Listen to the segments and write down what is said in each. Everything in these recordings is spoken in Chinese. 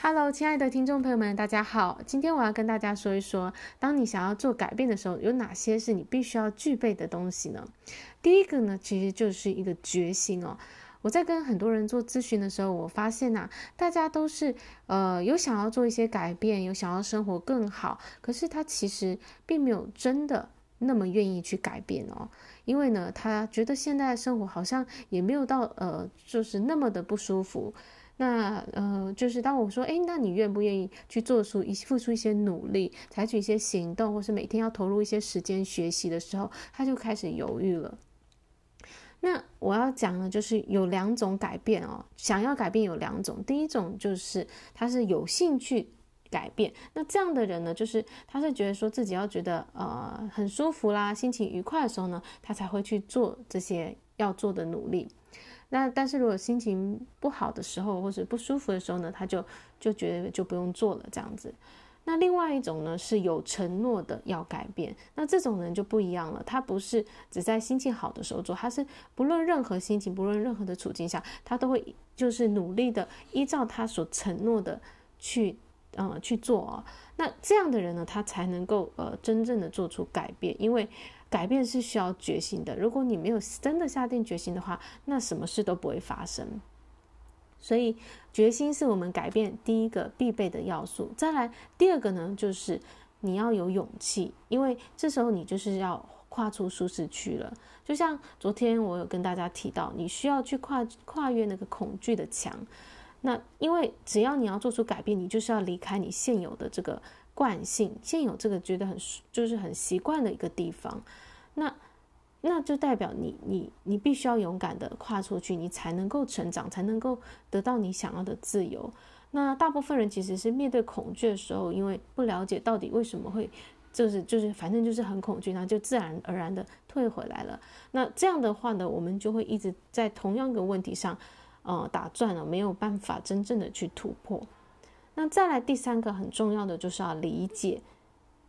Hello，亲爱的听众朋友们，大家好。今天我要跟大家说一说，当你想要做改变的时候，有哪些是你必须要具备的东西呢？第一个呢，其实就是一个决心哦。我在跟很多人做咨询的时候，我发现呐、大家都是呃有想要做一些改变，有想要生活更好，可是他其实并没有真的那么愿意去改变哦。因为呢，他觉得现在的生活好像也没有到呃，就是那么的不舒服。那呃，就是当我说，诶，那你愿不愿意去做出一付出一些努力，采取一些行动，或是每天要投入一些时间学习的时候，他就开始犹豫了。那我要讲的，就是有两种改变哦，想要改变有两种，第一种就是他是有兴趣改变，那这样的人呢，就是他是觉得说自己要觉得呃很舒服啦，心情愉快的时候呢，他才会去做这些要做的努力。那但是如果心情不好的时候，或是不舒服的时候呢，他就就觉得就不用做了这样子。那另外一种呢，是有承诺的要改变，那这种人就不一样了，他不是只在心情好的时候做，他是不论任何心情，不论任何的处境下，他都会就是努力的依照他所承诺的去呃去做啊。那这样的人呢，他才能够呃真正的做出改变，因为。改变是需要决心的，如果你没有真的下定决心的话，那什么事都不会发生。所以，决心是我们改变第一个必备的要素。再来，第二个呢，就是你要有勇气，因为这时候你就是要跨出舒适区了。就像昨天我有跟大家提到，你需要去跨跨越那个恐惧的墙。那因为只要你要做出改变，你就是要离开你现有的这个。惯性现有这个觉得很就是很习惯的一个地方，那那就代表你你你必须要勇敢的跨出去，你才能够成长，才能够得到你想要的自由。那大部分人其实是面对恐惧的时候，因为不了解到底为什么会就是就是反正就是很恐惧，那就自然而然的退回来了。那这样的话呢，我们就会一直在同样的问题上呃打转了，没有办法真正的去突破。那再来第三个很重要的就是要理解，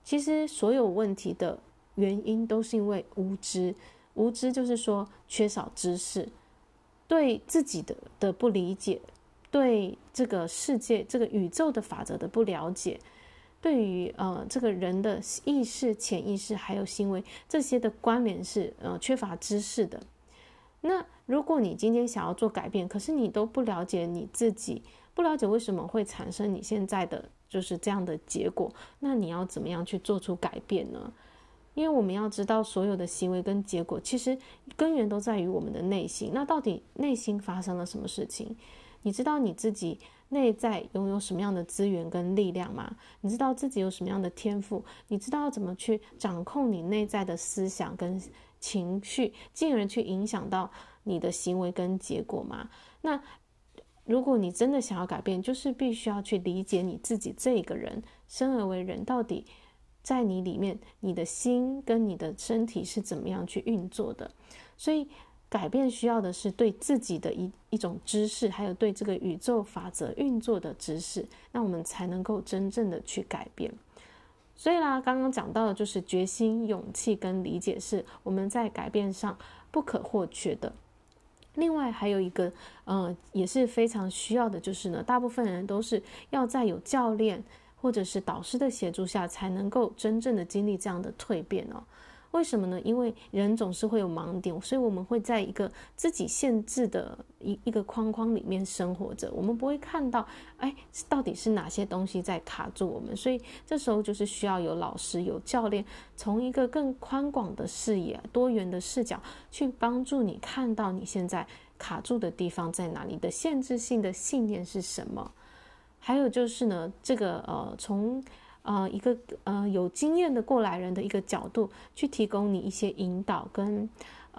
其实所有问题的原因都是因为无知，无知就是说缺少知识，对自己的的不理解，对这个世界、这个宇宙的法则的不了解，对于呃这个人的意识、潜意识还有行为这些的关联是呃缺乏知识的。那如果你今天想要做改变，可是你都不了解你自己。不了解为什么会产生你现在的就是这样的结果，那你要怎么样去做出改变呢？因为我们要知道，所有的行为跟结果其实根源都在于我们的内心。那到底内心发生了什么事情？你知道你自己内在拥有什么样的资源跟力量吗？你知道自己有什么样的天赋？你知道怎么去掌控你内在的思想跟情绪，进而去影响到你的行为跟结果吗？那如果你真的想要改变，就是必须要去理解你自己这个人，生而为人，到底在你里面，你的心跟你的身体是怎么样去运作的。所以，改变需要的是对自己的一一种知识，还有对这个宇宙法则运作的知识，那我们才能够真正的去改变。所以啦，刚刚讲到的就是决心、勇气跟理解，是我们在改变上不可或缺的。另外还有一个，嗯，也是非常需要的，就是呢，大部分人都是要在有教练或者是导师的协助下，才能够真正的经历这样的蜕变哦。为什么呢？因为人总是会有盲点，所以我们会在一个自己限制的一一个框框里面生活着，我们不会看到，哎，到底是哪些东西在卡住我们。所以这时候就是需要有老师、有教练，从一个更宽广的视野、多元的视角去帮助你看到你现在卡住的地方在哪里，的限制性的信念是什么。还有就是呢，这个呃，从呃，一个呃有经验的过来人的一个角度去提供你一些引导跟，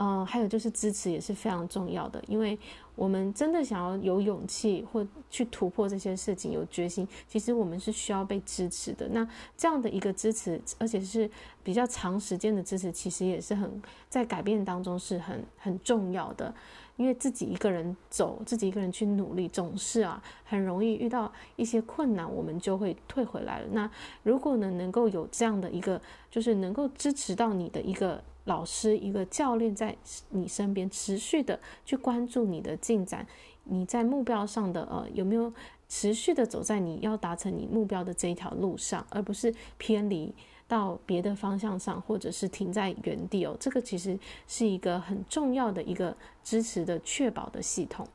呃，还有就是支持也是非常重要的，因为我们真的想要有勇气或去突破这些事情，有决心，其实我们是需要被支持的。那这样的一个支持，而且是比较长时间的支持，其实也是很在改变当中是很很重要的。因为自己一个人走，自己一个人去努力，总是啊很容易遇到一些困难，我们就会退回来了。那如果呢，能够有这样的一个，就是能够支持到你的一个老师、一个教练在你身边，持续的去关注你的进展，你在目标上的呃有没有持续的走在你要达成你目标的这一条路上，而不是偏离到别的方向上，或者是停在原地哦。这个其实是一个很重要的一个支持的确保的系统。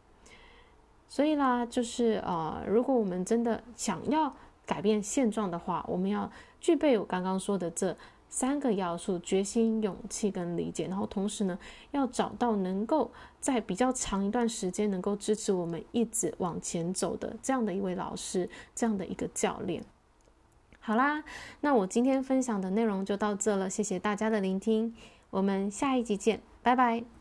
所以啦，就是呃，如果我们真的想要改变现状的话，我们要具备我刚刚说的这三个要素：决心、勇气跟理解。然后同时呢，要找到能够在比较长一段时间能够支持我们一直往前走的这样的一位老师，这样的一个教练。好啦，那我今天分享的内容就到这了，谢谢大家的聆听，我们下一集见，拜拜。